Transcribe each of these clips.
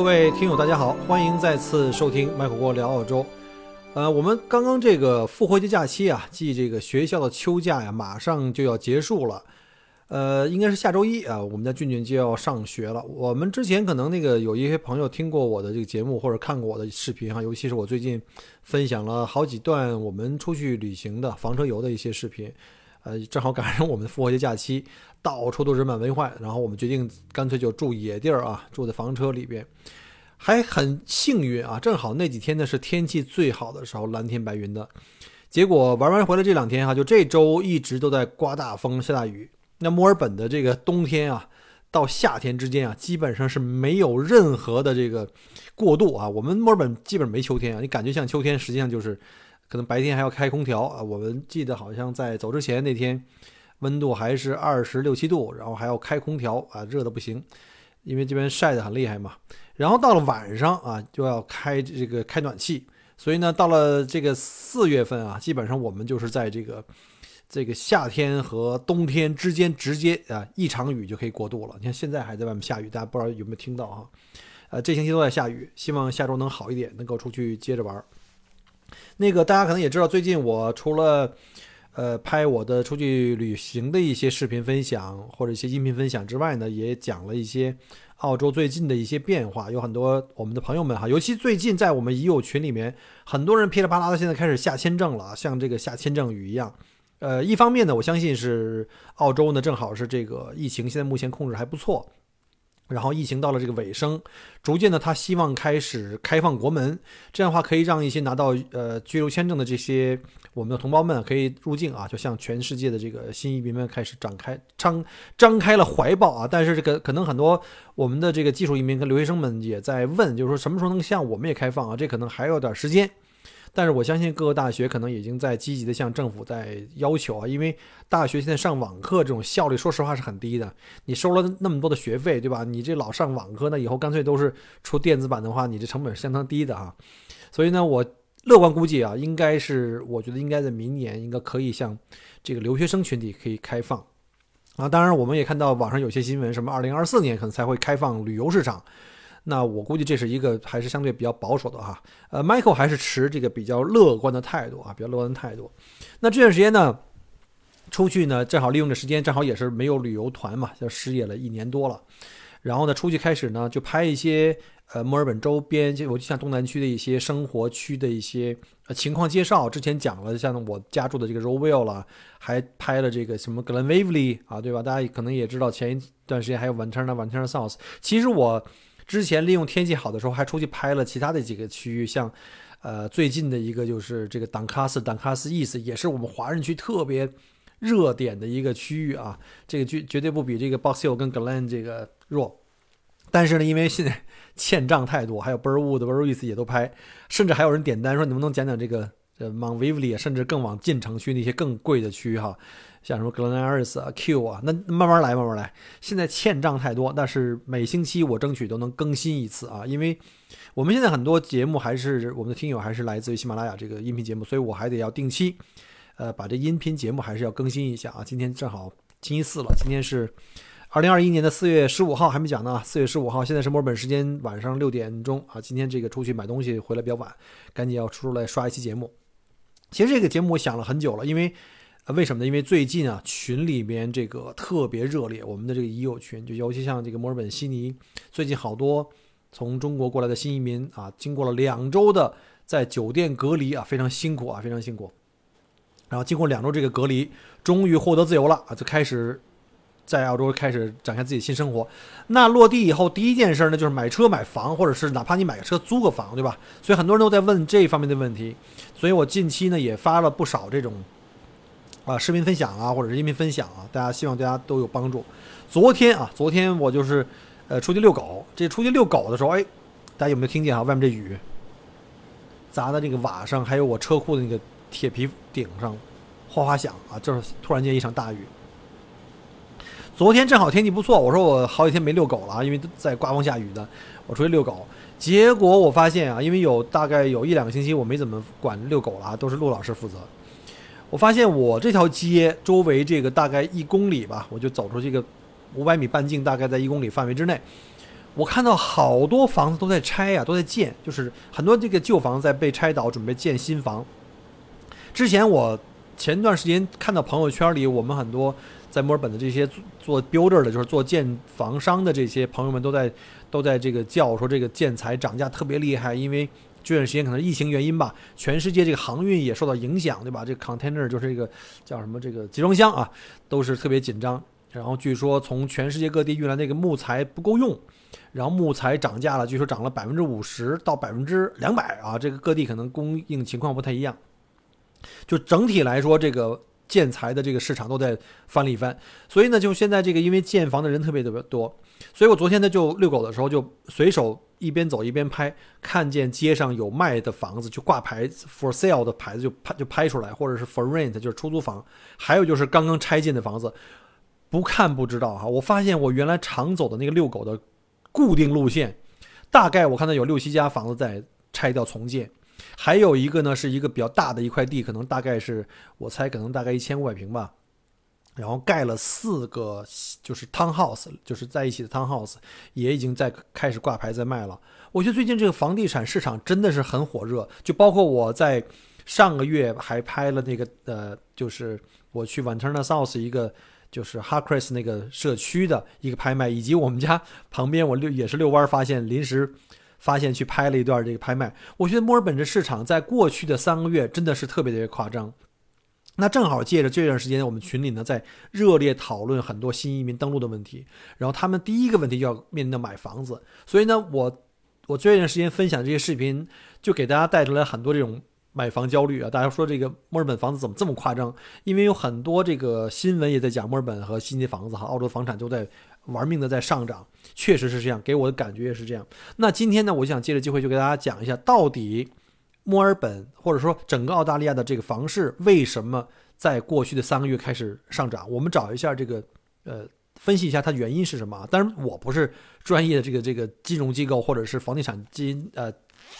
各位听友，大家好，欢迎再次收听麦火锅聊澳洲。呃，我们刚刚这个复活节假期啊，即这个学校的秋假呀，马上就要结束了。呃，应该是下周一啊，我们家俊俊就要上学了。我们之前可能那个有一些朋友听过我的这个节目，或者看过我的视频哈，尤其是我最近分享了好几段我们出去旅行的房车游的一些视频。呃，正好赶上我们的复活节假期，到处都人满为患，然后我们决定干脆就住野地儿啊，住在房车里边，还很幸运啊，正好那几天呢是天气最好的时候，蓝天白云的。结果玩完回来这两天哈，就这周一直都在刮大风、下大雨。那墨尔本的这个冬天啊，到夏天之间啊，基本上是没有任何的这个过渡啊。我们墨尔本基本没秋天啊，你感觉像秋天，实际上就是。可能白天还要开空调啊！我们记得好像在走之前那天，温度还是二十六七度，然后还要开空调啊，热的不行，因为这边晒得很厉害嘛。然后到了晚上啊，就要开这个开暖气，所以呢，到了这个四月份啊，基本上我们就是在这个这个夏天和冬天之间直接啊一场雨就可以过渡了。你看现在还在外面下雨，大家不知道有没有听到哈？呃，这星期都在下雨，希望下周能好一点，能够出去接着玩。那个大家可能也知道，最近我除了呃拍我的出去旅行的一些视频分享或者一些音频分享之外呢，也讲了一些澳洲最近的一些变化。有很多我们的朋友们哈，尤其最近在我们已有群里面，很多人噼里啪啦的现在开始下签证了，像这个下签证雨一样。呃，一方面呢，我相信是澳洲呢正好是这个疫情现在目前控制还不错。然后疫情到了这个尾声，逐渐的他希望开始开放国门，这样的话可以让一些拿到呃居留签证的这些我们的同胞们可以入境啊，就向全世界的这个新移民们开始展开张张开了怀抱啊。但是这个可能很多我们的这个技术移民跟留学生们也在问，就是说什么时候能向我们也开放啊？这可能还有点时间。但是我相信各个大学可能已经在积极的向政府在要求啊，因为大学现在上网课这种效率，说实话是很低的。你收了那么多的学费，对吧？你这老上网课，那以后干脆都是出电子版的话，你这成本是相当低的啊。所以呢，我乐观估计啊，应该是我觉得应该在明年应该可以向这个留学生群体可以开放啊。当然，我们也看到网上有些新闻，什么二零二四年可能才会开放旅游市场。那我估计这是一个还是相对比较保守的哈，呃，Michael 还是持这个比较乐观的态度啊，比较乐观的态度。那这段时间呢，出去呢，正好利用这时间，正好也是没有旅游团嘛，就失业了一年多了。然后呢，出去开始呢，就拍一些呃墨尔本周边，就我就像东南区的一些生活区的一些呃情况介绍。之前讲了像我家住的这个 Rowell 了，还拍了这个什么 Glen Waverly 啊，对吧？大家可能也知道，前一段时间还有 Ventura Ventura South。其实我。之前利用天气好的时候，还出去拍了其他的几个区域，像，呃，最近的一个就是这个党卡斯，党卡斯意思也是我们华人区特别热点的一个区域啊。这个绝绝对不比这个 Box Hill 跟 Glen 这个弱。但是呢，因为现在欠账太多，还有 Burwood、b u r w i s 也都拍，甚至还有人点单说，能不能讲讲这个呃 Mount v i v l y 甚至更往进城区那些更贵的区域哈。像什么 Glen Iris 啊、Q 啊，那慢慢来，慢慢来。现在欠账太多，但是每星期我争取都能更新一次啊，因为我们现在很多节目还是我们的听友还是来自于喜马拉雅这个音频节目，所以我还得要定期，呃，把这音频节目还是要更新一下啊。今天正好星期四了，今天是二零二一年的四月十五号，还没讲呢。四月十五号，现在是墨尔本时间晚上六点钟啊。今天这个出去买东西回来比较晚，赶紧要出来刷一期节目。其实这个节目我想了很久了，因为。为什么呢？因为最近啊，群里边这个特别热烈，我们的这个已有群，就尤其像这个墨尔本悉尼，最近好多从中国过来的新移民啊，经过了两周的在酒店隔离啊，非常辛苦啊，非常辛苦。然后经过两周这个隔离，终于获得自由了啊，就开始在澳洲开始展开自己新生活。那落地以后，第一件事呢，就是买车买房，或者是哪怕你买个车租个房，对吧？所以很多人都在问这方面的问题。所以我近期呢，也发了不少这种。啊，视频分享啊，或者是音频分享啊，大家希望大家都有帮助。昨天啊，昨天我就是呃，出去遛狗。这出去遛狗的时候，哎，大家有没有听见啊？外面这雨砸在这个瓦上，还有我车库的那个铁皮顶上，哗哗响啊！就是突然间一场大雨。昨天正好天气不错，我说我好几天没遛狗了，因为在刮风下雨的，我出去遛狗。结果我发现啊，因为有大概有一两个星期我没怎么管遛狗了，都是陆老师负责。我发现我这条街周围这个大概一公里吧，我就走出这个五百米半径，大概在一公里范围之内。我看到好多房子都在拆呀，都在建，就是很多这个旧房在被拆倒，准备建新房。之前我前段时间看到朋友圈里，我们很多在墨尔本的这些做 builder 的，就是做建房商的这些朋友们，都在都在这个叫说这个建材涨价特别厉害，因为这段时间可能疫情原因吧，全世界这个航运也受到影响，对吧？这个 container 就是这个叫什么这个集装箱啊，都是特别紧张。然后据说从全世界各地运来那个木材不够用。然后木材涨价了，据说涨了百分之五十到百分之两百啊！这个各地可能供应情况不太一样。就整体来说，这个建材的这个市场都在翻了一番。所以呢，就现在这个因为建房的人特别特别多，所以我昨天呢就遛狗的时候就随手一边走一边拍，看见街上有卖的房子就挂牌 for sale 的牌子就拍就拍出来，或者是 for rent 就是出租房，还有就是刚刚拆建的房子，不看不知道哈。我发现我原来常走的那个遛狗的。固定路线，大概我看到有六七家房子在拆掉重建，还有一个呢是一个比较大的一块地，可能大概是我猜可能大概一千五百平吧，然后盖了四个就是 townhouse，就是在一起的 townhouse，也已经在开始挂牌在卖了。我觉得最近这个房地产市场真的是很火热，就包括我在上个月还拍了那个呃，就是我去 Vanterna South 一个。就是 Harcris 那个社区的一个拍卖，以及我们家旁边我遛也是遛弯发现，临时发现去拍了一段这个拍卖。我觉得墨尔本这市场在过去的三个月真的是特别特别夸张。那正好借着这段时间，我们群里呢在热烈讨论很多新移民登陆的问题，然后他们第一个问题就要面临的买房子，所以呢，我我这段时间分享这些视频，就给大家带出来很多这种。买房焦虑啊！大家说这个墨尔本房子怎么这么夸张？因为有很多这个新闻也在讲墨尔本和悉尼房子哈，澳洲房产都在玩命的在上涨，确实是这样，给我的感觉也是这样。那今天呢，我想借着机会就给大家讲一下，到底墨尔本或者说整个澳大利亚的这个房市为什么在过去的三个月开始上涨？我们找一下这个呃，分析一下它原因是什么？当然，我不是专业的这个这个金融机构或者是房地产金呃。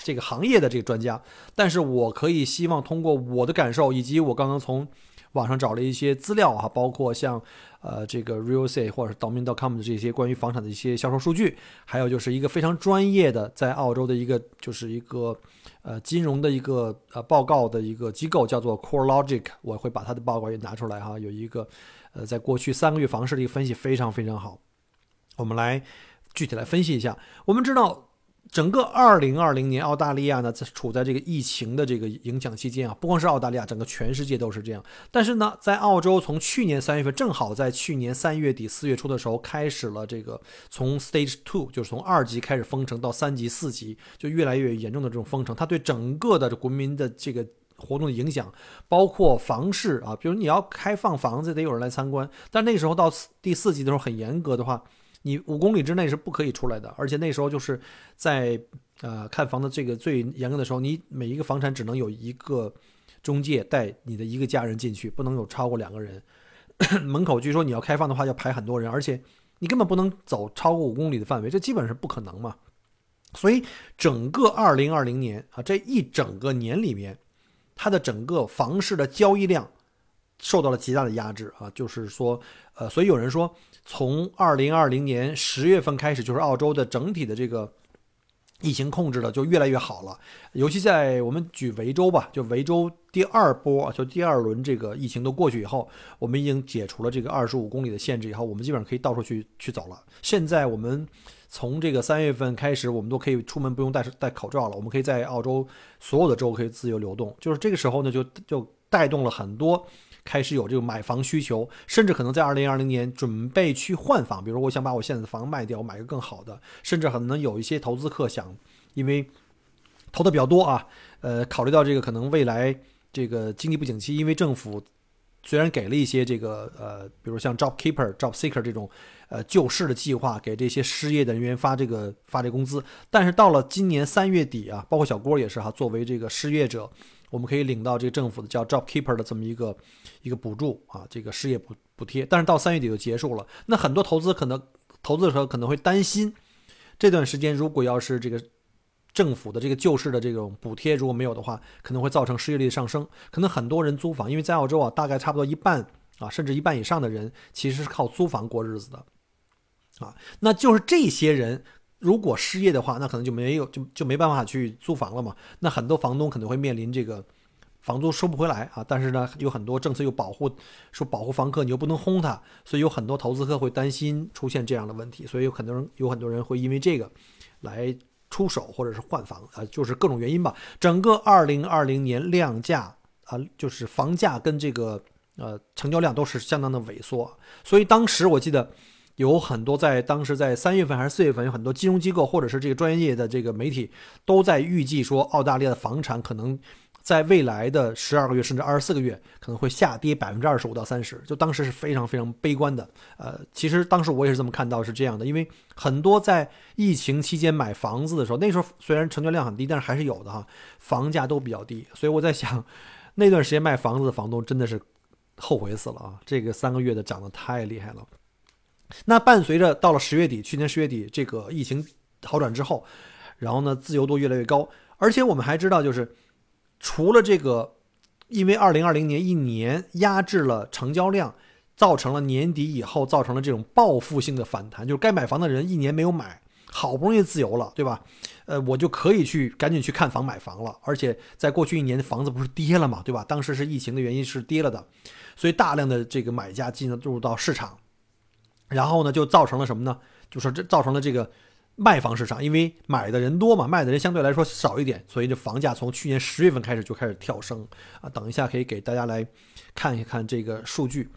这个行业的这个专家，但是我可以希望通过我的感受，以及我刚刚从网上找了一些资料哈，包括像呃这个 Real Estate 或者 Domain.com 的这些关于房产的一些销售数据，还有就是一个非常专业的在澳洲的一个就是一个呃金融的一个呃报告的一个机构叫做 Core Logic，我会把它的报告也拿出来哈，有一个呃在过去三个月房市的一个分析非常非常好，我们来具体来分析一下，我们知道。整个二零二零年，澳大利亚呢在处在这个疫情的这个影响期间啊，不光是澳大利亚，整个全世界都是这样。但是呢，在澳洲，从去年三月份，正好在去年三月底四月初的时候，开始了这个从 Stage Two，就是从二级开始封城到三级、四级，就越来越严重的这种封城，它对整个的国民的这个活动的影响，包括房市啊，比如你要开放房子，得有人来参观。但那个时候到第四级的时候，很严格的话。你五公里之内是不可以出来的，而且那时候就是在呃看房的这个最严格的时候，你每一个房产只能有一个中介带你的一个家人进去，不能有超过两个人。门口据说你要开放的话要排很多人，而且你根本不能走超过五公里的范围，这基本是不可能嘛。所以整个二零二零年啊这一整个年里面，它的整个房市的交易量受到了极大的压制啊，就是说呃，所以有人说。从二零二零年十月份开始，就是澳洲的整体的这个疫情控制的就越来越好了。尤其在我们举维州吧，就维州第二波，就第二轮这个疫情都过去以后，我们已经解除了这个二十五公里的限制以后，我们基本上可以到处去去走了。现在我们从这个三月份开始，我们都可以出门不用戴戴口罩了，我们可以在澳洲所有的州可以自由流动。就是这个时候呢，就就带动了很多。开始有这个买房需求，甚至可能在二零二零年准备去换房，比如我想把我现在的房卖掉，买个更好的，甚至可能有一些投资客想，因为投的比较多啊，呃，考虑到这个可能未来这个经济不景气，因为政府虽然给了一些这个呃，比如像 Job Keeper、Job Seeker 这种呃救市的计划，给这些失业的人员发这个发这工资，但是到了今年三月底啊，包括小郭也是哈，作为这个失业者，我们可以领到这个政府的叫 Job Keeper 的这么一个一个补助啊，这个失业补补贴，但是到三月底就结束了。那很多投资可能投资者可能会担心，这段时间如果要是这个。政府的这个救市的这种补贴如果没有的话，可能会造成失业率上升。可能很多人租房，因为在澳洲啊，大概差不多一半啊，甚至一半以上的人其实是靠租房过日子的，啊，那就是这些人如果失业的话，那可能就没有就就没办法去租房了嘛。那很多房东可能会面临这个房租收不回来啊。但是呢，有很多政策又保护说保护房客，你又不能轰他，所以有很多投资客会担心出现这样的问题。所以有很多人有很多人会因为这个来。出手或者是换房啊，就是各种原因吧。整个二零二零年量价啊，就是房价跟这个呃成交量都是相当的萎缩。所以当时我记得有很多在当时在三月份还是四月份，有很多金融机构或者是这个专业的这个媒体都在预计说，澳大利亚的房产可能。在未来的十二个月甚至二十四个月，可能会下跌百分之二十五到三十，就当时是非常非常悲观的。呃，其实当时我也是这么看到，是这样的，因为很多在疫情期间买房子的时候，那时候虽然成交量很低，但是还是有的哈，房价都比较低，所以我在想，那段时间卖房子的房东真的是后悔死了啊！这个三个月的涨得太厉害了。那伴随着到了十月底，去年十月底这个疫情好转之后，然后呢，自由度越来越高，而且我们还知道就是。除了这个，因为二零二零年一年压制了成交量，造成了年底以后造成了这种报复性的反弹，就是该买房的人一年没有买，好不容易自由了，对吧？呃，我就可以去赶紧去看房买房了。而且在过去一年房子不是跌了嘛，对吧？当时是疫情的原因是跌了的，所以大量的这个买家进入到市场，然后呢，就造成了什么呢？就说这造成了这个。卖房市场，因为买的人多嘛，卖的人相对来说少一点，所以这房价从去年十月份开始就开始跳升啊。等一下可以给大家来看一看这个数据。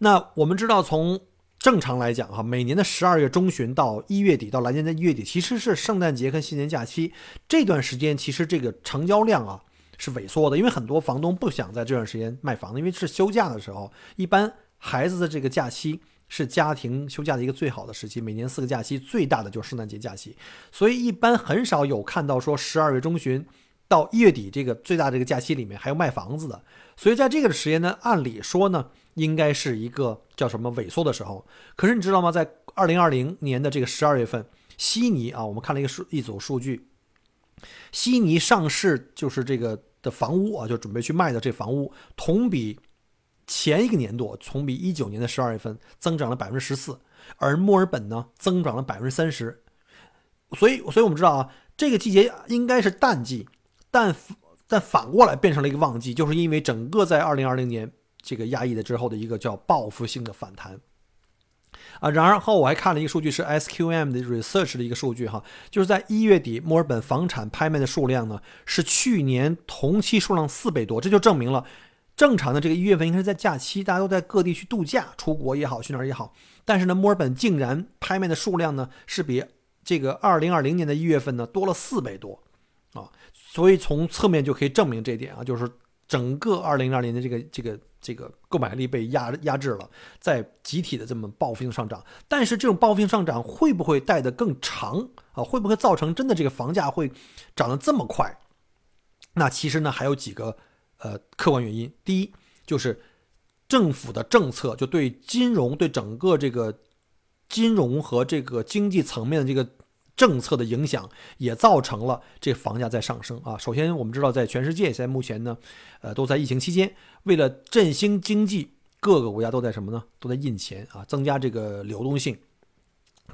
那我们知道，从正常来讲哈，每年的十二月中旬到一月底，到来年的一月底，其实是圣诞节跟新年假期这段时间，其实这个成交量啊是萎缩的，因为很多房东不想在这段时间卖房子，因为是休假的时候，一般孩子的这个假期。是家庭休假的一个最好的时期，每年四个假期最大的就是圣诞节假期，所以一般很少有看到说十二月中旬到一月底这个最大这个假期里面还有卖房子的，所以在这个时间呢，按理说呢，应该是一个叫什么萎缩的时候。可是你知道吗？在二零二零年的这个十二月份，悉尼啊，我们看了一个数一组数据，悉尼上市就是这个的房屋啊，就准备去卖的这房屋同比。前一个年度，从比一九年的十二月份增长了百分之十四，而墨尔本呢增长了百分之三十，所以，所以我们知道啊，这个季节应该是淡季，但但反过来变成了一个旺季，就是因为整个在二零二零年这个压抑的之后的一个叫报复性的反弹啊。然后我还看了一个数据，是 SQM 的 research 的一个数据哈，就是在一月底，墨尔本房产拍卖的数量呢是去年同期数量四倍多，这就证明了。正常的这个一月份应该是在假期，大家都在各地去度假、出国也好，去哪儿也好。但是呢，墨尔本竟然拍卖的数量呢是比这个二零二零年的一月份呢多了四倍多啊！所以从侧面就可以证明这一点啊，就是整个二零二零年的这个这个这个购买力被压压制了，在集体的这么报复性上涨。但是这种报复性上涨会不会带得更长啊？会不会造成真的这个房价会涨得这么快？那其实呢还有几个。呃，客观原因，第一就是政府的政策，就对金融、对整个这个金融和这个经济层面的这个政策的影响，也造成了这房价在上升啊。首先，我们知道，在全世界现，在目前呢，呃，都在疫情期间，为了振兴经济，各个国家都在什么呢？都在印钱啊，增加这个流动性。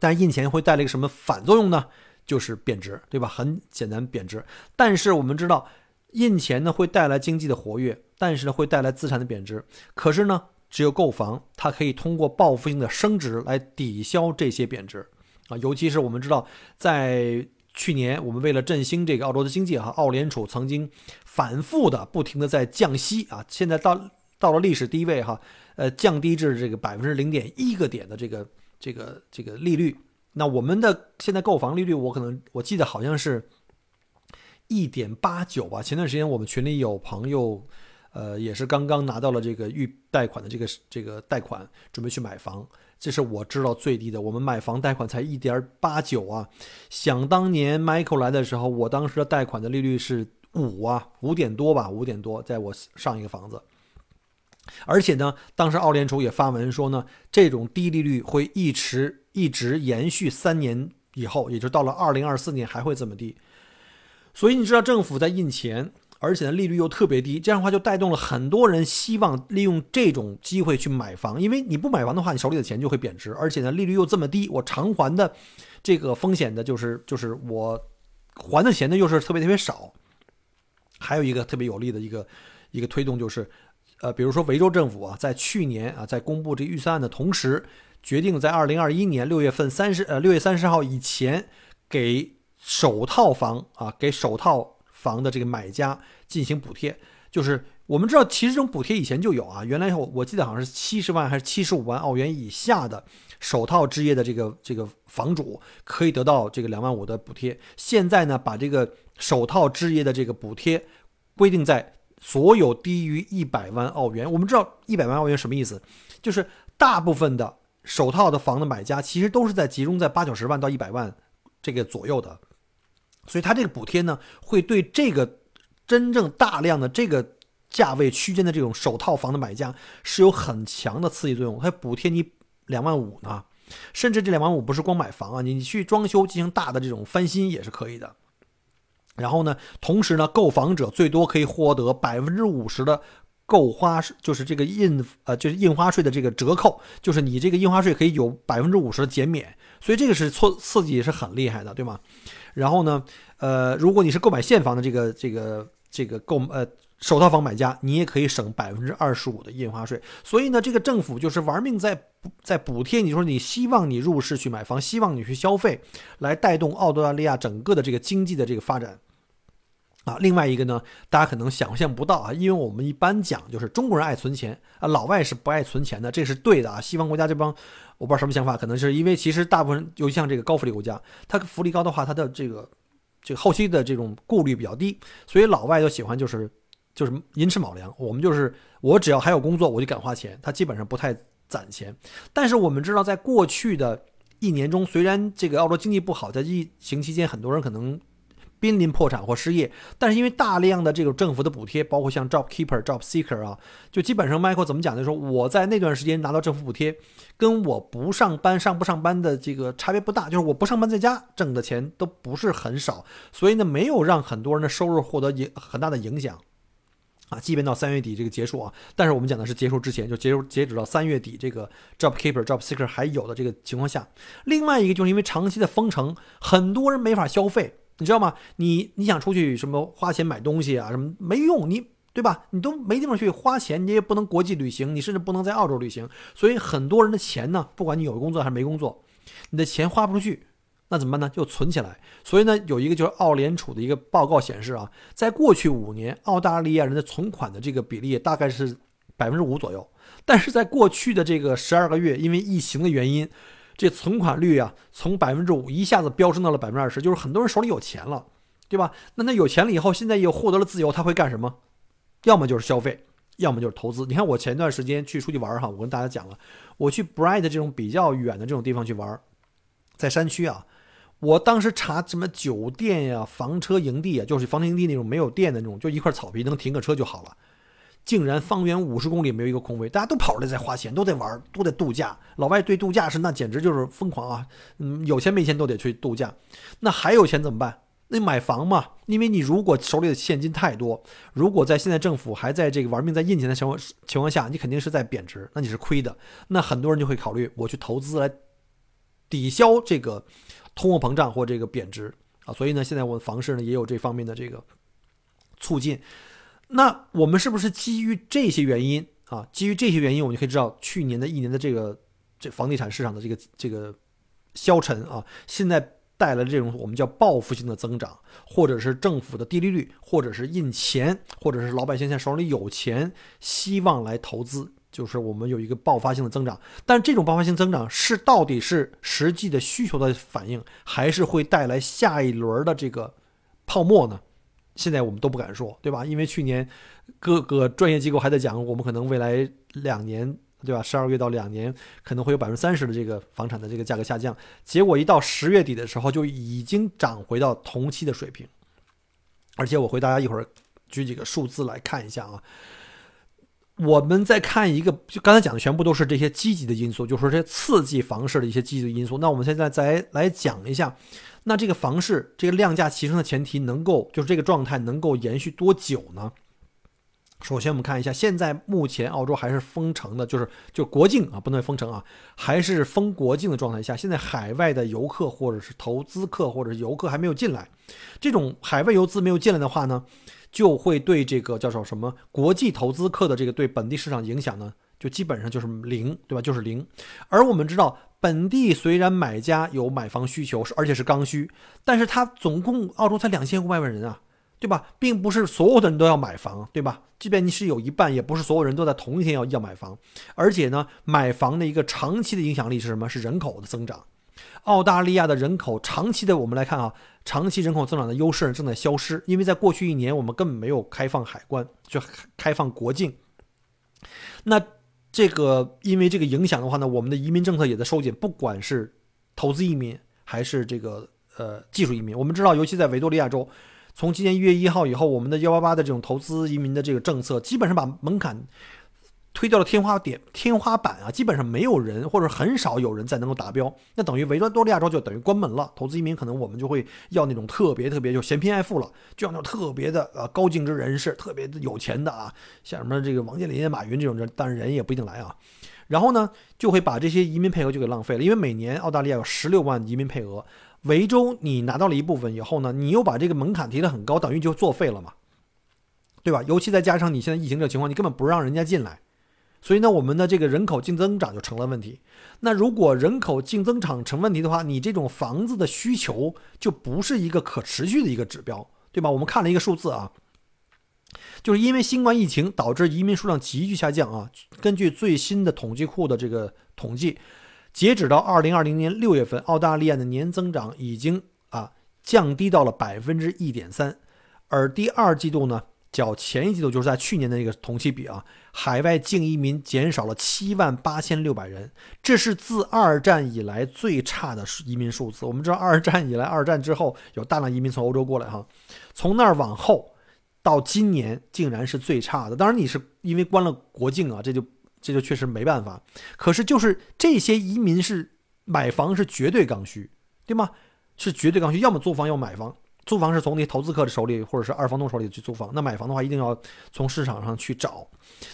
但印钱会带来一个什么反作用呢？就是贬值，对吧？很简单，贬值。但是我们知道。印钱呢会带来经济的活跃，但是呢会带来资产的贬值。可是呢，只有购房，它可以通过报复性的升值来抵消这些贬值啊。尤其是我们知道，在去年，我们为了振兴这个澳洲的经济哈，澳联储曾经反复的、不停的在降息啊。现在到到了历史低位哈，呃，降低至这个百分之零点一个点的这个这个这个利率。那我们的现在购房利率，我可能我记得好像是。一点八九吧。前段时间我们群里有朋友，呃，也是刚刚拿到了这个预贷款的这个这个贷款，准备去买房。这是我知道最低的，我们买房贷款才一点八九啊。想当年 Michael 来的时候，我当时的贷款的利率是五啊，五点多吧，五点多，在我上一个房子。而且呢，当时澳联储也发文说呢，这种低利率会一直一直延续三年以后，也就到了二零二四年还会这么低。所以你知道政府在印钱。而且呢，利率又特别低，这样的话就带动了很多人希望利用这种机会去买房，因为你不买房的话，你手里的钱就会贬值，而且呢，利率又这么低，我偿还的这个风险的，就是就是我还的钱呢又是特别特别少。还有一个特别有利的一个一个推动就是，呃，比如说维州政府啊，在去年啊，在公布这预算案的同时，决定在二零二一年六月份三十呃六月三十号以前给首套房啊给首套。房的这个买家进行补贴，就是我们知道，其实这种补贴以前就有啊。原来我我记得好像是七十万还是七十五万澳元以下的首套置业的这个这个房主可以得到这个两万五的补贴。现在呢，把这个首套置业的这个补贴规定在所有低于一百万澳元。我们知道一百万澳元什么意思？就是大部分的首套的房的买家其实都是在集中在八九十万到一百万这个左右的。所以它这个补贴呢，会对这个真正大量的这个价位区间的这种首套房的买家是有很强的刺激作用。它补贴你两万五呢，甚至这两万五不是光买房啊，你去装修进行大的这种翻新也是可以的。然后呢，同时呢，购房者最多可以获得百分之五十的购花，就是这个印呃就是印花税的这个折扣，就是你这个印花税可以有百分之五十的减免。所以这个是刺刺激是很厉害的，对吗？然后呢，呃，如果你是购买现房的这个这个这个购呃首套房买家，你也可以省百分之二十五的印花税。所以呢，这个政府就是玩命在在补贴，你说你希望你入市去买房，希望你去消费，来带动澳大利亚整个的这个经济的这个发展。啊，另外一个呢，大家可能想象不到啊，因为我们一般讲就是中国人爱存钱啊，老外是不爱存钱的，这是对的啊。西方国家这帮我不知道什么想法，可能是因为其实大部分人，尤其像这个高福利国家，它福利高的话，它的这个这个后期的这种顾虑比较低，所以老外都喜欢就是就是寅吃卯粮。我们就是我只要还有工作，我就敢花钱，他基本上不太攒钱。但是我们知道，在过去的一年中，虽然这个澳洲经济不好，在疫情期间，很多人可能。濒临破产或失业，但是因为大量的这种政府的补贴，包括像 Job Keeper、Job Seeker 啊，就基本上 Michael 怎么讲呢？说我在那段时间拿到政府补贴，跟我不上班、上不上班的这个差别不大，就是我不上班在家挣的钱都不是很少，所以呢，没有让很多人的收入获得影很大的影响啊。即便到三月底这个结束啊，但是我们讲的是结束之前，就结束截止到三月底这个 Job Keeper、Job Seeker 还有的这个情况下，另外一个就是因为长期的封城，很多人没法消费。你知道吗？你你想出去什么花钱买东西啊？什么没用，你对吧？你都没地方去花钱，你也不能国际旅行，你甚至不能在澳洲旅行。所以很多人的钱呢，不管你有工作还是没工作，你的钱花不出去，那怎么办呢？就存起来。所以呢，有一个就是澳联储的一个报告显示啊，在过去五年，澳大利亚人的存款的这个比例大概是百分之五左右，但是在过去的这个十二个月，因为疫情的原因。这存款率啊，从百分之五一下子飙升到了百分之二十，就是很多人手里有钱了，对吧？那他有钱了以后，现在又获得了自由，他会干什么？要么就是消费，要么就是投资。你看我前段时间去出去玩哈，我跟大家讲了，我去 Bright 这种比较远的这种地方去玩，在山区啊，我当时查什么酒店呀、房车营地啊，就是房车营地那种没有电的那种，就一块草皮能停个车就好了。竟然方圆五十公里没有一个空位，大家都跑出来在花钱，都在玩，都在度假。老外对度假是那简直就是疯狂啊！嗯，有钱没钱都得去度假。那还有钱怎么办？那买房嘛，因为你如果手里的现金太多，如果在现在政府还在这个玩命在印钱的情况情况下，你肯定是在贬值，那你是亏的。那很多人就会考虑我去投资来抵消这个通货膨胀或这个贬值啊。所以呢，现在我们房市呢也有这方面的这个促进。那我们是不是基于这些原因啊？基于这些原因，我们就可以知道去年的一年的这个这房地产市场的这个这个消沉啊，现在带来这种我们叫报复性的增长，或者是政府的低利率，或者是印钱，或者是老百姓现在手里有钱，希望来投资，就是我们有一个爆发性的增长。但这种爆发性增长是到底是实际的需求的反应，还是会带来下一轮的这个泡沫呢？现在我们都不敢说，对吧？因为去年各个专业机构还在讲，我们可能未来两年，对吧？十二月到两年可能会有百分之三十的这个房产的这个价格下降。结果一到十月底的时候，就已经涨回到同期的水平。而且我回大家一会儿举几个数字来看一下啊。我们再看一个，就刚才讲的全部都是这些积极的因素，就是说这些刺激房市的一些积极的因素。那我们现在再来讲一下。那这个房市这个量价齐升的前提能够就是这个状态能够延续多久呢？首先我们看一下，现在目前澳洲还是封城的，就是就国境啊不能封城啊，还是封国境的状态下。现在海外的游客或者是投资客或者是游客还没有进来，这种海外游资没有进来的话呢，就会对这个叫做什么国际投资客的这个对本地市场影响呢，就基本上就是零，对吧？就是零。而我们知道。本地虽然买家有买房需求，是而且是刚需，但是它总共澳洲才两千五百万人啊，对吧？并不是所有的人都要买房，对吧？即便你是有一半，也不是所有人都在同一天要要买房。而且呢，买房的一个长期的影响力是什么？是人口的增长。澳大利亚的人口长期的，我们来看啊，长期人口增长的优势正在消失，因为在过去一年我们根本没有开放海关，就开放国境。那。这个因为这个影响的话呢，我们的移民政策也在收紧，不管是投资移民还是这个呃技术移民。我们知道，尤其在维多利亚州，从今年一月一号以后，我们的幺八八的这种投资移民的这个政策，基本上把门槛。推掉了天花点天花板啊，基本上没有人或者很少有人再能够达标，那等于维多利亚州就等于关门了。投资移民可能我们就会要那种特别特别就嫌贫爱富了，就要那种特别的呃高净值人士，特别的有钱的啊，像什么这个王健林、马云这种人，但是人也不一定来啊。然后呢，就会把这些移民配额就给浪费了，因为每年澳大利亚有十六万移民配额，维州你拿到了一部分以后呢，你又把这个门槛提得很高，等于就作废了嘛，对吧？尤其再加上你现在疫情这情况，你根本不让人家进来。所以呢，我们的这个人口净增长就成了问题。那如果人口净增长成问题的话，你这种房子的需求就不是一个可持续的一个指标，对吧？我们看了一个数字啊，就是因为新冠疫情导致移民数量急剧下降啊。根据最新的统计库的这个统计，截止到二零二零年六月份，澳大利亚的年增长已经啊降低到了百分之一点三，而第二季度呢？较前一季度，就是在去年的那个同期比啊，海外净移民减少了七万八千六百人，这是自二战以来最差的移民数字。我们知道，二战以来，二战之后有大量移民从欧洲过来哈，从那儿往后到今年，竟然是最差的。当然，你是因为关了国境啊，这就这就确实没办法。可是，就是这些移民是买房是绝对刚需，对吗？是绝对刚需，要么租房，要么买房。租房是从那投资客的手里，或者是二房东手里去租房。那买房的话，一定要从市场上去找。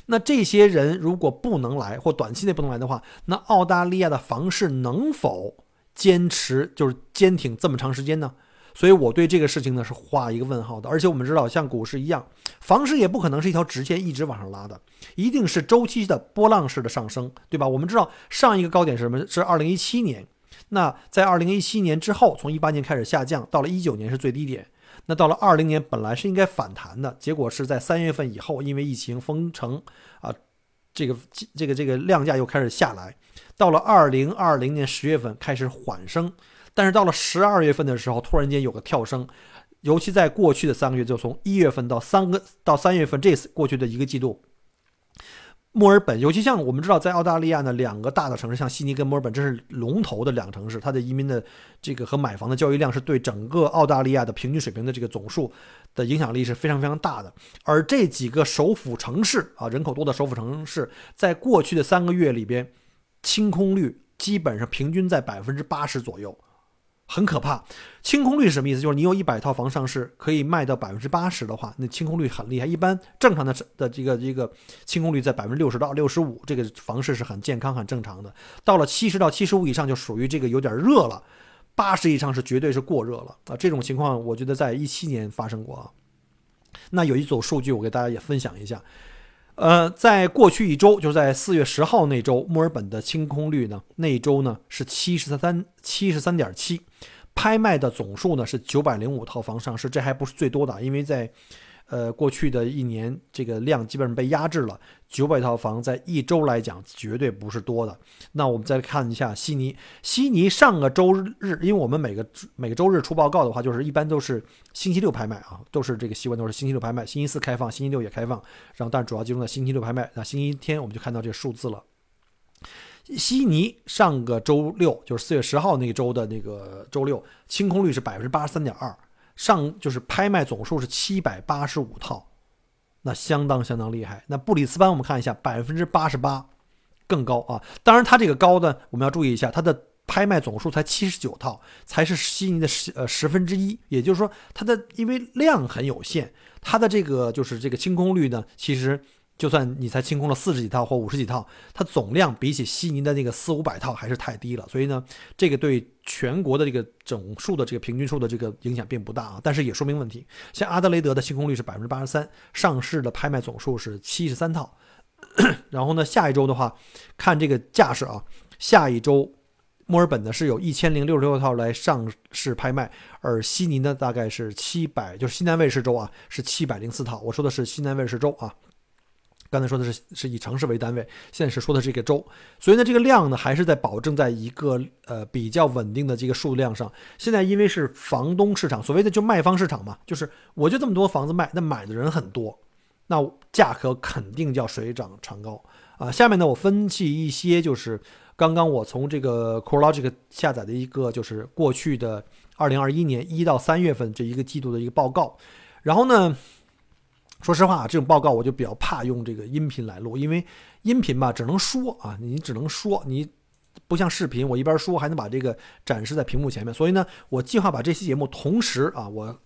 那这些人如果不能来，或短期内不能来的话，那澳大利亚的房市能否坚持，就是坚挺这么长时间呢？所以我对这个事情呢是画一个问号的。而且我们知道，像股市一样，房市也不可能是一条直线一直往上拉的，一定是周期的波浪式的上升，对吧？我们知道上一个高点是什么？是二零一七年。那在二零一七年之后，从一八年开始下降，到了一九年是最低点。那到了二零年，本来是应该反弹的，结果是在三月份以后，因为疫情封城啊，这个这个这个量价又开始下来。到了二零二零年十月份开始缓升，但是到了十二月份的时候，突然间有个跳升，尤其在过去的三个月，就从一月份到三个到三月份，这次过去的一个季度。墨尔本，尤其像我们知道，在澳大利亚呢，两个大的城市，像悉尼跟墨尔本，这是龙头的两个城市，它的移民的这个和买房的交易量是对整个澳大利亚的平均水平的这个总数的影响力是非常非常大的。而这几个首府城市啊，人口多的首府城市，在过去的三个月里边，清空率基本上平均在百分之八十左右。很可怕，清空率是什么意思？就是你有一百套房上市，可以卖到百分之八十的话，那清空率很厉害。一般正常的的这个这个清空率在百分之六十到六十五，这个房市是很健康、很正常的。到了七十到七十五以上，就属于这个有点热了；八十以上是绝对是过热了啊。这种情况，我觉得在一七年发生过啊。那有一组数据，我给大家也分享一下。呃，在过去一周，就是在四月十号那周，墨尔本的清空率呢，那一周呢是七十三七十三点七，拍卖的总数呢是九百零五套房上市，这还不是最多的，因为在呃，过去的一年这个量基本上被压制了，九百套房在一周来讲绝对不是多的。那我们再看一下悉尼，悉尼上个周日，因为我们每个每个周日出报告的话，就是一般都是星期六拍卖啊，都是这个习惯，都是星期六拍卖，星期四开放，星期六也开放，然后但主要集中在星期六拍卖。那星期天我们就看到这个数字了。悉尼上个周六就是四月十号那周的那个周六，清空率是百分之八十三点二，上就是拍卖总数是七百八十五套，那相当相当厉害。那布里斯班我们看一下，百分之八十八，更高啊。当然它这个高呢，我们要注意一下，它的拍卖总数才七十九套，才是悉尼的十呃十分之一。也就是说，它的因为量很有限，它的这个就是这个清空率呢，其实。就算你才清空了四十几套或五十几套，它总量比起悉尼的那个四五百套还是太低了，所以呢，这个对全国的这个总数的这个平均数的这个影响并不大啊，但是也说明问题。像阿德雷德的清空率是百分之八十三，上市的拍卖总数是七十三套。然后呢，下一周的话，看这个架势啊，下一周墨尔本呢是有一千零六十六套来上市拍卖，而悉尼呢大概是七百，就是西南卫视州啊是七百零四套。我说的是西南卫视州啊。刚才说的是是以城市为单位，现在是说的是这个州，所以呢，这个量呢还是在保证在一个呃比较稳定的这个数量上。现在因为是房东市场，所谓的就卖方市场嘛，就是我就这么多房子卖，那买的人很多，那价格肯定叫水涨船高啊。下面呢，我分析一些就是刚刚我从这个 CoreLogic 下载的一个就是过去的二零二一年一到三月份这一个季度的一个报告，然后呢。说实话，这种报告我就比较怕用这个音频来录，因为音频吧只能说啊，你只能说，你不像视频，我一边说还能把这个展示在屏幕前面。所以呢，我计划把这期节目同时啊，我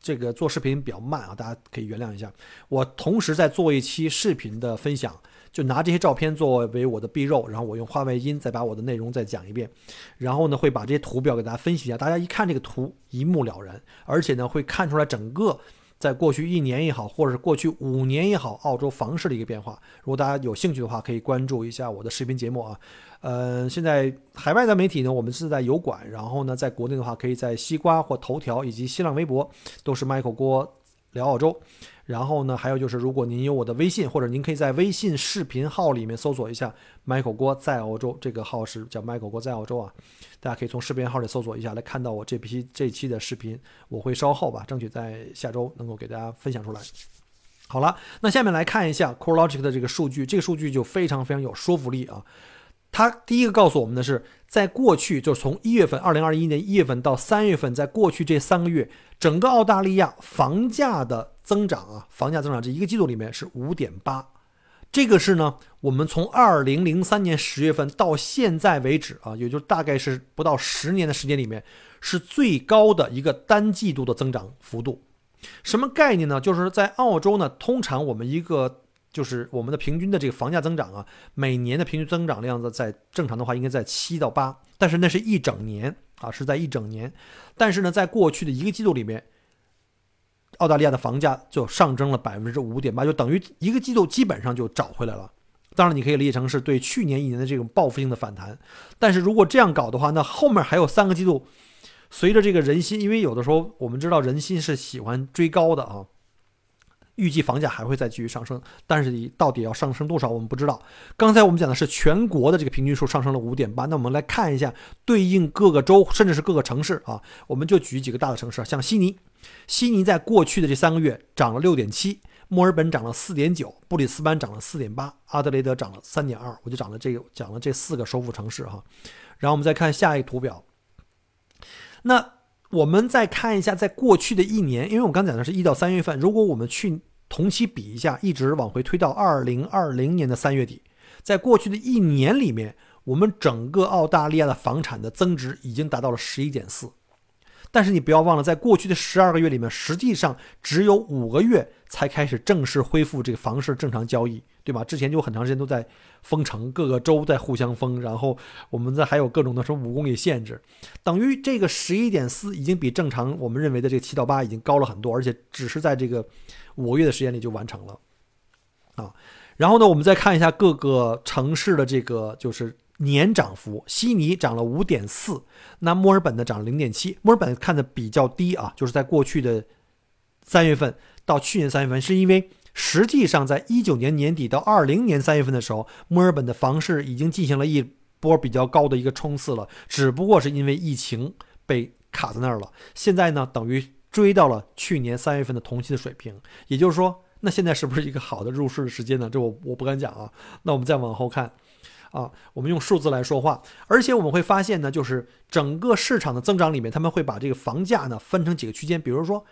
这个做视频比较慢啊，大家可以原谅一下。我同时在做一期视频的分享，就拿这些照片作为我的 B 肉，然后我用话外音再把我的内容再讲一遍，然后呢会把这些图表给大家分析一下，大家一看这个图一目了然，而且呢会看出来整个。在过去一年也好，或者是过去五年也好，澳洲房市的一个变化。如果大家有兴趣的话，可以关注一下我的视频节目啊。呃，现在海外的媒体呢，我们是在油管，然后呢，在国内的话，可以在西瓜或头条以及新浪微博，都是 Michael 郭聊澳洲。然后呢，还有就是，如果您有我的微信，或者您可以在微信视频号里面搜索一下 Michael 郭在澳洲，这个号是叫 Michael 郭在澳洲啊。大家可以从视频号里搜索一下，来看到我这批这期的视频。我会稍后吧，争取在下周能够给大家分享出来。好了，那下面来看一下 CoreLogic 的这个数据，这个数据就非常非常有说服力啊。他第一个告诉我们的是，在过去，就是从一月份，二零二一年一月份到三月份，在过去这三个月，整个澳大利亚房价的增长啊，房价增长这一个季度里面是五点八。这个是呢，我们从二零零三年十月份到现在为止啊，也就大概是不到十年的时间里面，是最高的一个单季度的增长幅度。什么概念呢？就是在澳洲呢，通常我们一个就是我们的平均的这个房价增长啊，每年的平均增长量呢，在正常的话应该在七到八，但是那是一整年啊，是在一整年。但是呢，在过去的一个季度里面。澳大利亚的房价就上升了百分之五点八，就等于一个季度基本上就找回来了。当然，你可以理解成是对去年一年的这种报复性的反弹。但是如果这样搞的话，那后面还有三个季度，随着这个人心，因为有的时候我们知道人心是喜欢追高的啊。预计房价还会再继续上升，但是你到底要上升多少，我们不知道。刚才我们讲的是全国的这个平均数上升了五点八，那我们来看一下对应各个州，甚至是各个城市啊，我们就举几个大的城市，像悉尼，悉尼在过去的这三个月涨了六点七，墨尔本涨了四点九，布里斯班涨了四点八，阿德雷德涨了三点二，我就讲了这个讲了这四个首府城市哈。然后我们再看下一图表，那。我们再看一下，在过去的一年，因为我刚讲的是一到三月份，如果我们去同期比一下，一直往回推到二零二零年的三月底，在过去的一年里面，我们整个澳大利亚的房产的增值已经达到了十一点四。但是你不要忘了，在过去的十二个月里面，实际上只有五个月才开始正式恢复这个房市正常交易，对吧？之前就很长时间都在封城，各个州在互相封，然后我们在还有各种的什么五公里限制，等于这个十一点四已经比正常我们认为的这个七到八已经高了很多，而且只是在这个五个月的时间里就完成了啊。然后呢，我们再看一下各个城市的这个就是。年涨幅，悉尼涨了五点四，那墨尔本呢涨了零点七。墨尔本看的比较低啊，就是在过去的三月份到去年三月份，是因为实际上在一九年年底到二零年三月份的时候，墨尔本的房市已经进行了一波比较高的一个冲刺了，只不过是因为疫情被卡在那儿了。现在呢，等于追到了去年三月份的同期的水平，也就是说，那现在是不是一个好的入市的时间呢？这我我不敢讲啊。那我们再往后看。啊，我们用数字来说话，而且我们会发现呢，就是整个市场的增长里面，他们会把这个房价呢分成几个区间，比如说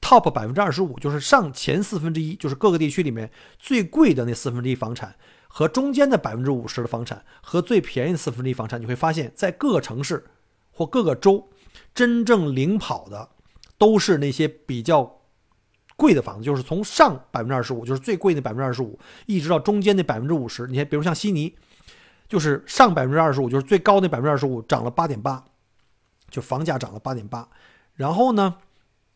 top 百分之二十五，就是上前四分之一，就是各个地区里面最贵的那四分之一房产，和中间的百分之五十的房产，和最便宜的四分之一房产，你会发现在各个城市或各个州，真正领跑的都是那些比较贵的房子，就是从上百分之二十五，就是最贵的百分之二十五，一直到中间那百分之五十。你看，比如像悉尼。就是上百分之二十五，就是最高那百分之二十五涨了八点八，就房价涨了八点八。然后呢，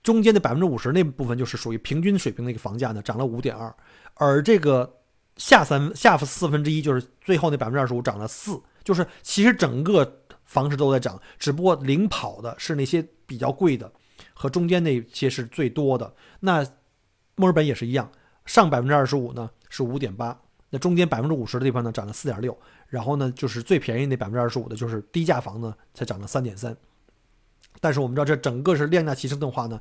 中间的百分之五十那部分就是属于平均水平的一个房价呢，涨了五点二。而这个下三下四分之一，就是最后那百分之二十五涨了四。就是其实整个房市都在涨，只不过领跑的是那些比较贵的，和中间那些是最多的。那墨尔本也是一样，上百分之二十五呢是五点八。那中间百分之五十的地方呢，涨了四点六，然后呢，就是最便宜那百分之二十五的，就是低价房呢，才涨了三点三。但是我们知道，这整个是量价齐升的话呢，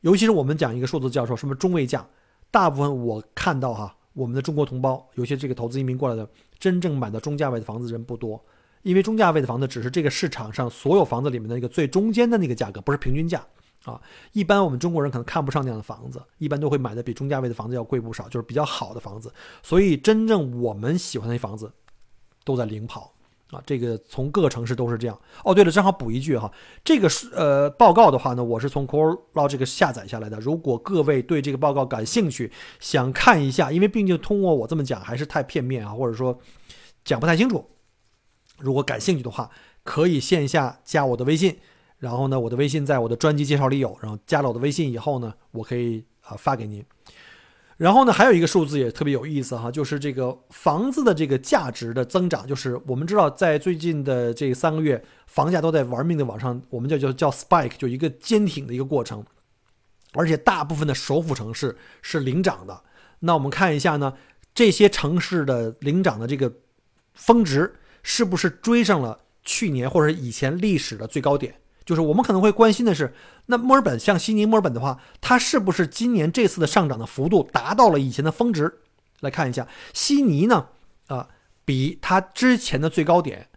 尤其是我们讲一个数字叫做什么中位价，大部分我看到哈，我们的中国同胞，有些这个投资移民过来的，真正买到中价位的房子人不多，因为中价位的房子只是这个市场上所有房子里面的一个最中间的那个价格，不是平均价。啊，一般我们中国人可能看不上那样的房子，一般都会买的比中价位的房子要贵不少，就是比较好的房子。所以真正我们喜欢的房子，都在领跑啊。这个从各个城市都是这样。哦，对了，正好补一句哈，这个是呃报告的话呢，我是从 CoreLogic 下载下来的。如果各位对这个报告感兴趣，想看一下，因为毕竟通过我这么讲还是太片面啊，或者说讲不太清楚。如果感兴趣的话，可以线下加我的微信。然后呢，我的微信在我的专辑介绍里有。然后加了我的微信以后呢，我可以啊发给您。然后呢，还有一个数字也特别有意思哈，就是这个房子的这个价值的增长。就是我们知道，在最近的这三个月，房价都在玩命的往上，我们叫叫叫 spike，就一个坚挺的一个过程。而且大部分的首府城市是领涨的。那我们看一下呢，这些城市的领涨的这个峰值是不是追上了去年或者以前历史的最高点？就是我们可能会关心的是，那墨尔本像悉尼、墨尔本的话，它是不是今年这次的上涨的幅度达到了以前的峰值？来看一下，悉尼呢，啊，比它之前的最高点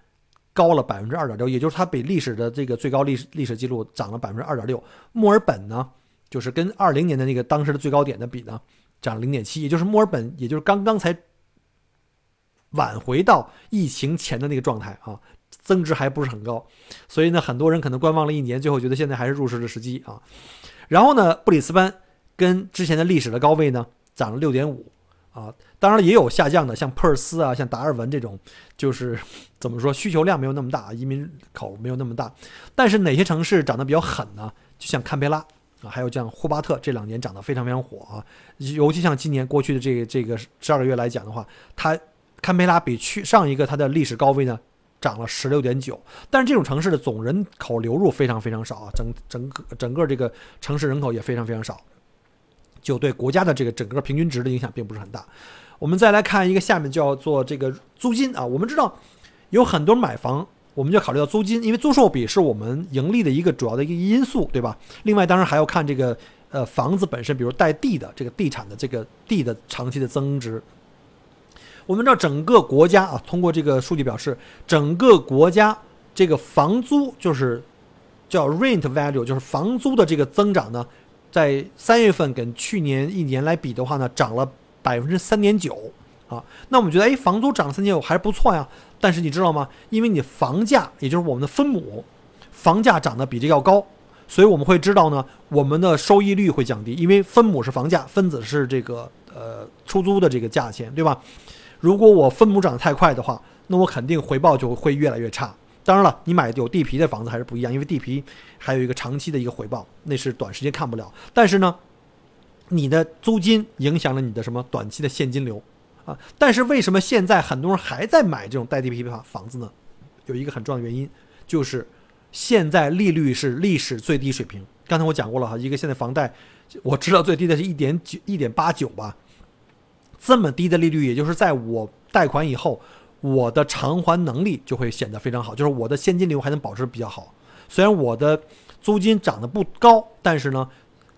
高了百分之二点六，也就是它比历史的这个最高历史历史记录涨了百分之二点六。墨尔本呢，就是跟二零年的那个当时的最高点的比呢，涨了零点七，也就是墨尔本，也就是刚刚才挽回到疫情前的那个状态啊。增值还不是很高，所以呢，很多人可能观望了一年，最后觉得现在还是入市的时机啊。然后呢，布里斯班跟之前的历史的高位呢涨了六点五啊，当然了也有下降的，像珀尔斯啊，像达尔文这种，就是怎么说需求量没有那么大，移民口没有那么大。但是哪些城市涨得比较狠呢？就像堪培拉啊，还有像霍巴特这两年涨得非常非常火啊，尤其像今年过去的这个这个十二个月来讲的话，它堪培拉比去上一个它的历史高位呢。涨了十六点九，但是这种城市的总人口流入非常非常少啊，整整个整个这个城市人口也非常非常少，就对国家的这个整个平均值的影响并不是很大。我们再来看一个，下面叫做这个租金啊，我们知道有很多买房，我们就考虑到租金，因为租售比是我们盈利的一个主要的一个因素，对吧？另外，当然还要看这个呃房子本身，比如带地的这个地产的这个地的长期的增值。我们知道整个国家啊，通过这个数据表示，整个国家这个房租就是叫 rent value，就是房租的这个增长呢，在三月份跟去年一年来比的话呢，涨了百分之三点九啊。那我们觉得，哎，房租涨了三点九还是不错呀。但是你知道吗？因为你房价，也就是我们的分母，房价涨得比这要高，所以我们会知道呢，我们的收益率会降低，因为分母是房价，分子是这个呃出租的这个价钱，对吧？如果我分母涨得太快的话，那我肯定回报就会越来越差。当然了，你买有地皮的房子还是不一样，因为地皮还有一个长期的一个回报，那是短时间看不了。但是呢，你的租金影响了你的什么短期的现金流啊？但是为什么现在很多人还在买这种带地皮房房子呢？有一个很重要的原因，就是现在利率是历史最低水平刚才我讲过了哈，一个现在房贷我知道最低的是一点九一点八九吧，这么低的利率，也就是在我贷款以后，我的偿还能力就会显得非常好，就是我的现金流还能保持比较好。虽然我的租金涨得不高，但是呢，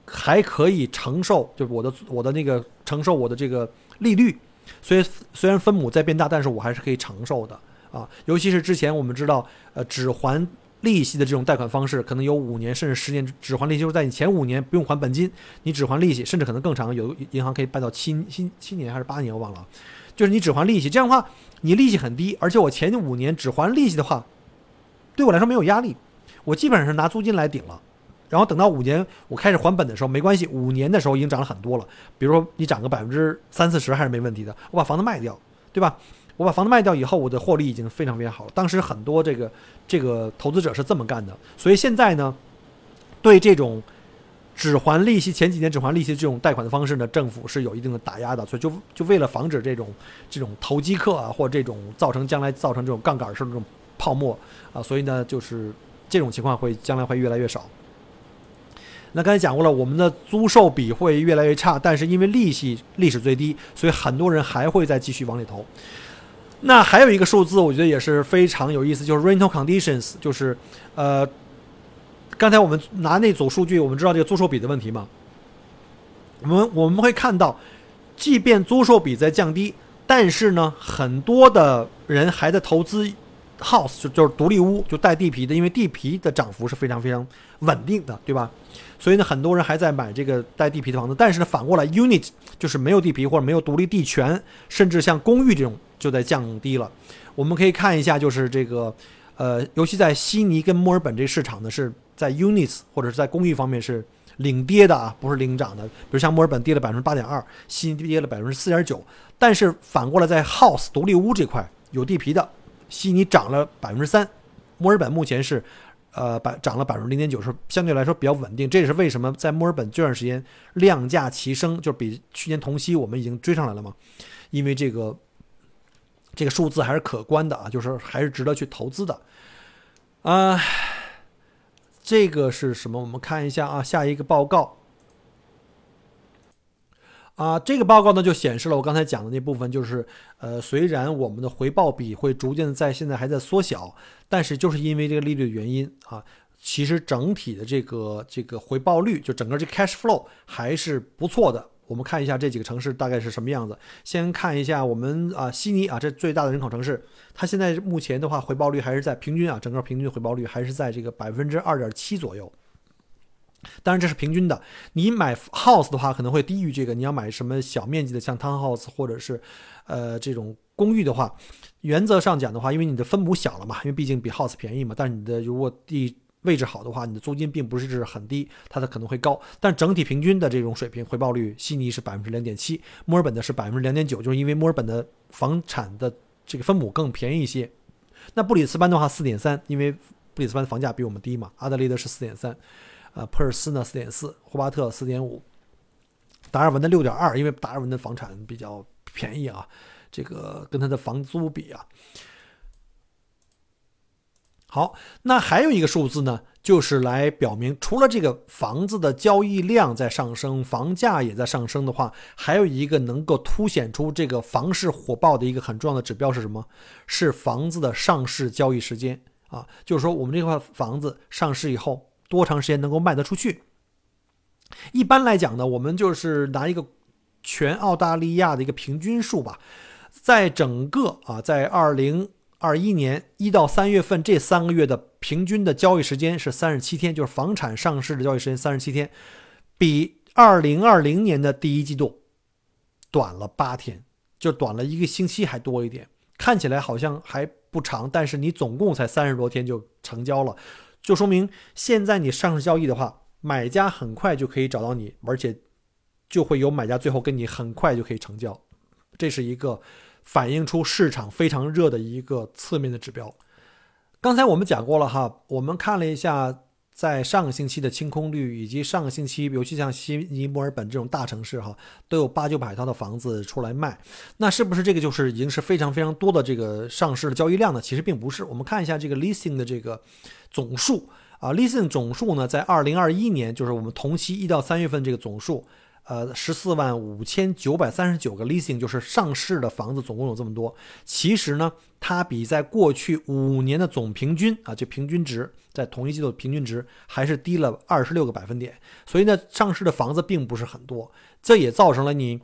还可以承受，就是我的我的那个承受我的这个利率。虽虽然分母在变大，但是我还是可以承受的啊。尤其是之前我们知道，呃，只还利息的这种贷款方式，可能有五年甚至十年只还利息，就是在你前五年不用还本金，你只还利息，甚至可能更长，有银行可以办到七七七年还是八年，我忘了。就是你只还利息，这样的话，你利息很低，而且我前五年只还利息的话，对我来说没有压力，我基本上是拿租金来顶了。然后等到五年我开始还本的时候，没关系，五年的时候已经涨了很多了。比如说你涨个百分之三四十还是没问题的。我把房子卖掉，对吧？我把房子卖掉以后，我的获利已经非常非常好了。当时很多这个这个投资者是这么干的。所以现在呢，对这种只还利息、前几年只还利息这种贷款的方式呢，政府是有一定的打压的。所以就就为了防止这种这种投机客啊，或这种造成将来造成这种杠杆式的这种泡沫啊，所以呢，就是这种情况会将来会越来越少。那刚才讲过了，我们的租售比会越来越差，但是因为利息历史最低，所以很多人还会再继续往里投。那还有一个数字，我觉得也是非常有意思，就是 rental conditions，就是呃，刚才我们拿那组数据，我们知道这个租售比的问题嘛。我们我们会看到，即便租售比在降低，但是呢，很多的人还在投资 house，就就是独立屋，就带地皮的，因为地皮的涨幅是非常非常稳定的，对吧？所以呢，很多人还在买这个带地皮的房子，但是呢，反过来，unit 就是没有地皮或者没有独立地权，甚至像公寓这种就在降低了。我们可以看一下，就是这个，呃，尤其在悉尼跟墨尔本这市场呢，是在 units 或者是在公寓方面是领跌的啊，不是领涨的。比如像墨尔本跌了百分之八点二，悉尼跌了百分之四点九。但是反过来，在 house 独立屋这块有地皮的，悉尼涨了百分之三，墨尔本目前是。呃，百涨了百分之零点九，是相对来说比较稳定。这也是为什么在墨尔本这段时间量价齐升，就是比去年同期我们已经追上来了嘛？因为这个这个数字还是可观的啊，就是还是值得去投资的。啊，这个是什么？我们看一下啊，下一个报告。啊，这个报告呢就显示了我刚才讲的那部分，就是呃，虽然我们的回报比会逐渐的在现在还在缩小，但是就是因为这个利率的原因啊，其实整体的这个这个回报率，就整个这 cash flow 还是不错的。我们看一下这几个城市大概是什么样子。先看一下我们啊，悉尼啊，这最大的人口城市，它现在目前的话回报率还是在平均啊，整个平均回报率还是在这个百分之二点七左右。当然这是平均的，你买 house 的话可能会低于这个。你要买什么小面积的，像 townhouse 或者是，呃，这种公寓的话，原则上讲的话，因为你的分母小了嘛，因为毕竟比 house 便宜嘛。但是你的如果地位置好的话，你的租金并不是很低，它的可能会高。但整体平均的这种水平回报率，悉尼是百分之零点七，墨尔本的是百分之两点九，就是因为墨尔本的房产的这个分母更便宜一些。那布里斯班的话四点三，因为布里斯班的房价比我们低嘛。阿德利德是四点三。啊，普尔斯呢四点四，霍巴特四点五，达尔文的六点二，因为达尔文的房产比较便宜啊，这个跟它的房租比啊。好，那还有一个数字呢，就是来表明，除了这个房子的交易量在上升，房价也在上升的话，还有一个能够凸显出这个房市火爆的一个很重要的指标是什么？是房子的上市交易时间啊，就是说我们这块房子上市以后。多长时间能够卖得出去？一般来讲呢，我们就是拿一个全澳大利亚的一个平均数吧，在整个啊，在二零二一年一到三月份这三个月的平均的交易时间是三十七天，就是房产上市的交易时间三十七天，比二零二零年的第一季度短了八天，就短了一个星期还多一点。看起来好像还不长，但是你总共才三十多天就成交了。就说明现在你上市交易的话，买家很快就可以找到你，而且就会有买家最后跟你很快就可以成交，这是一个反映出市场非常热的一个侧面的指标。刚才我们讲过了哈，我们看了一下。在上个星期的清空率，以及上个星期，尤其像悉尼、墨尔本这种大城市，哈，都有八九百套的房子出来卖，那是不是这个就是已经是非常非常多的这个上市的交易量呢？其实并不是。我们看一下这个 listing 的这个总数啊 listing 总数呢，在二零二一年，就是我们同期一到三月份这个总数，呃，十四万五千九百三十九个 leasing，就是上市的房子总共有这么多。其实呢，它比在过去五年的总平均啊，就平均值，在同一季度的平均值还是低了二十六个百分点。所以呢，上市的房子并不是很多，这也造成了你。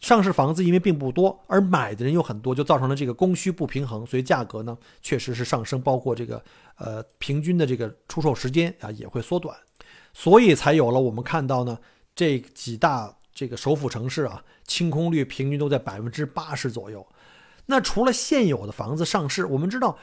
上市房子因为并不多，而买的人又很多，就造成了这个供需不平衡，所以价格呢确实是上升，包括这个呃平均的这个出售时间啊也会缩短，所以才有了我们看到呢这几大这个首府城市啊清空率平均都在百分之八十左右。那除了现有的房子上市，我们知道。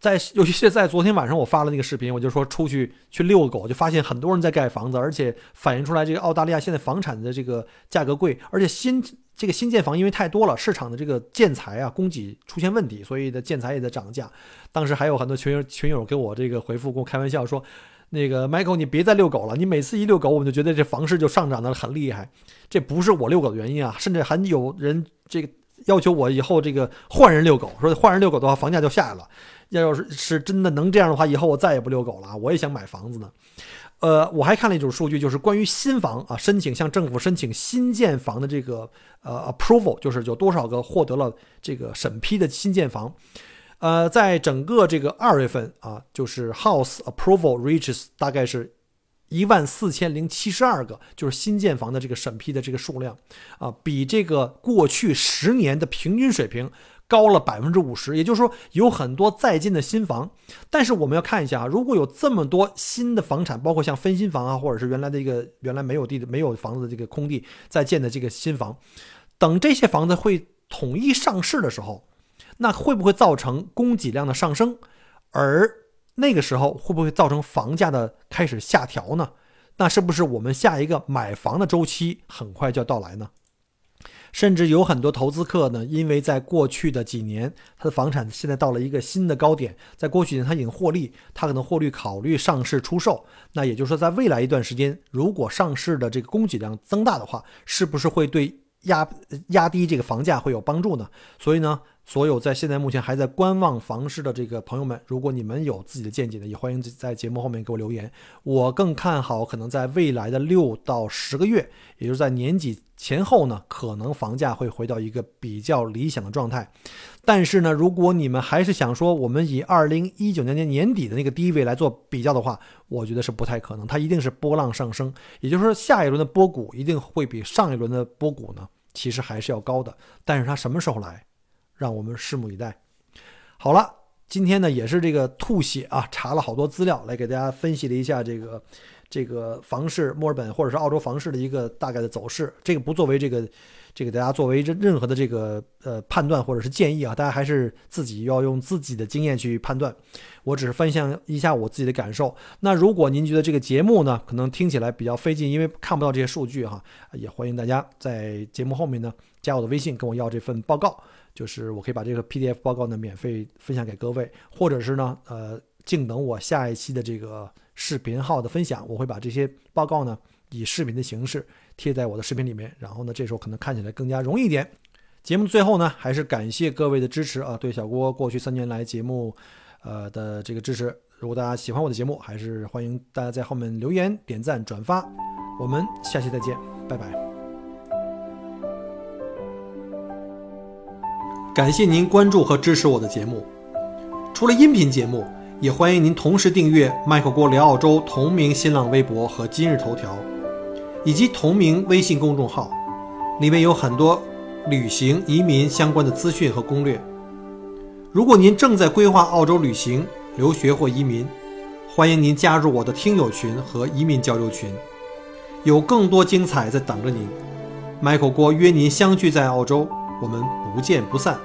在尤其是在昨天晚上，我发了那个视频，我就说出去去遛狗，就发现很多人在盖房子，而且反映出来这个澳大利亚现在房产的这个价格贵，而且新这个新建房因为太多了，市场的这个建材啊供给出现问题，所以的建材也在涨价。当时还有很多群友群友给我这个回复，跟我开玩笑说：“那个 Michael，你别再遛狗了，你每次一遛狗，我们就觉得这房市就上涨的很厉害。这不是我遛狗的原因啊，甚至还有人这个要求我以后这个换人遛狗，说换人遛狗的话，房价就下来了。”要要是是真的能这样的话，以后我再也不遛狗了啊。我也想买房子呢。呃，我还看了一组数据，就是关于新房啊，申请向政府申请新建房的这个呃 approval，就是有多少个获得了这个审批的新建房。呃，在整个这个二月份啊，就是 house approval reaches 大概是一万四千零七十二个，就是新建房的这个审批的这个数量啊，比这个过去十年的平均水平。高了百分之五十，也就是说有很多在建的新房，但是我们要看一下啊，如果有这么多新的房产，包括像分新房啊，或者是原来的一个原来没有地的没有房子的这个空地在建的这个新房，等这些房子会统一上市的时候，那会不会造成供给量的上升？而那个时候会不会造成房价的开始下调呢？那是不是我们下一个买房的周期很快就要到来呢？甚至有很多投资客呢，因为在过去的几年，他的房产现在到了一个新的高点，在过去年他已经获利，他可能获利考虑上市出售。那也就是说，在未来一段时间，如果上市的这个供给量增大的话，是不是会对压压低这个房价会有帮助呢？所以呢？所有在现在目前还在观望房市的这个朋友们，如果你们有自己的见解呢，也欢迎在节目后面给我留言。我更看好可能在未来的六到十个月，也就是在年底前后呢，可能房价会回到一个比较理想的状态。但是呢，如果你们还是想说我们以二零一九年年年底的那个低位来做比较的话，我觉得是不太可能。它一定是波浪上升，也就是说下一轮的波谷一定会比上一轮的波谷呢，其实还是要高的。但是它什么时候来？让我们拭目以待。好了，今天呢也是这个吐血啊，查了好多资料来给大家分析了一下这个这个房市，墨尔本或者是澳洲房市的一个大概的走势。这个不作为这个这个大家作为任任何的这个呃判断或者是建议啊，大家还是自己要用自己的经验去判断。我只是分享一下我自己的感受。那如果您觉得这个节目呢可能听起来比较费劲，因为看不到这些数据哈，也欢迎大家在节目后面呢加我的微信，跟我要这份报告。就是我可以把这个 PDF 报告呢免费分享给各位，或者是呢，呃，静等我下一期的这个视频号的分享，我会把这些报告呢以视频的形式贴在我的视频里面，然后呢，这时候可能看起来更加容易一点。节目最后呢，还是感谢各位的支持啊，对小郭过去三年来节目呃的这个支持。如果大家喜欢我的节目，还是欢迎大家在后面留言、点赞、转发。我们下期再见，拜拜。感谢您关注和支持我的节目。除了音频节目，也欢迎您同时订阅“麦克郭聊澳洲”同名新浪微博和今日头条，以及同名微信公众号，里面有很多旅行、移民相关的资讯和攻略。如果您正在规划澳洲旅行、留学或移民，欢迎您加入我的听友群和移民交流群，有更多精彩在等着您。麦克郭约您相聚在澳洲，我们不见不散。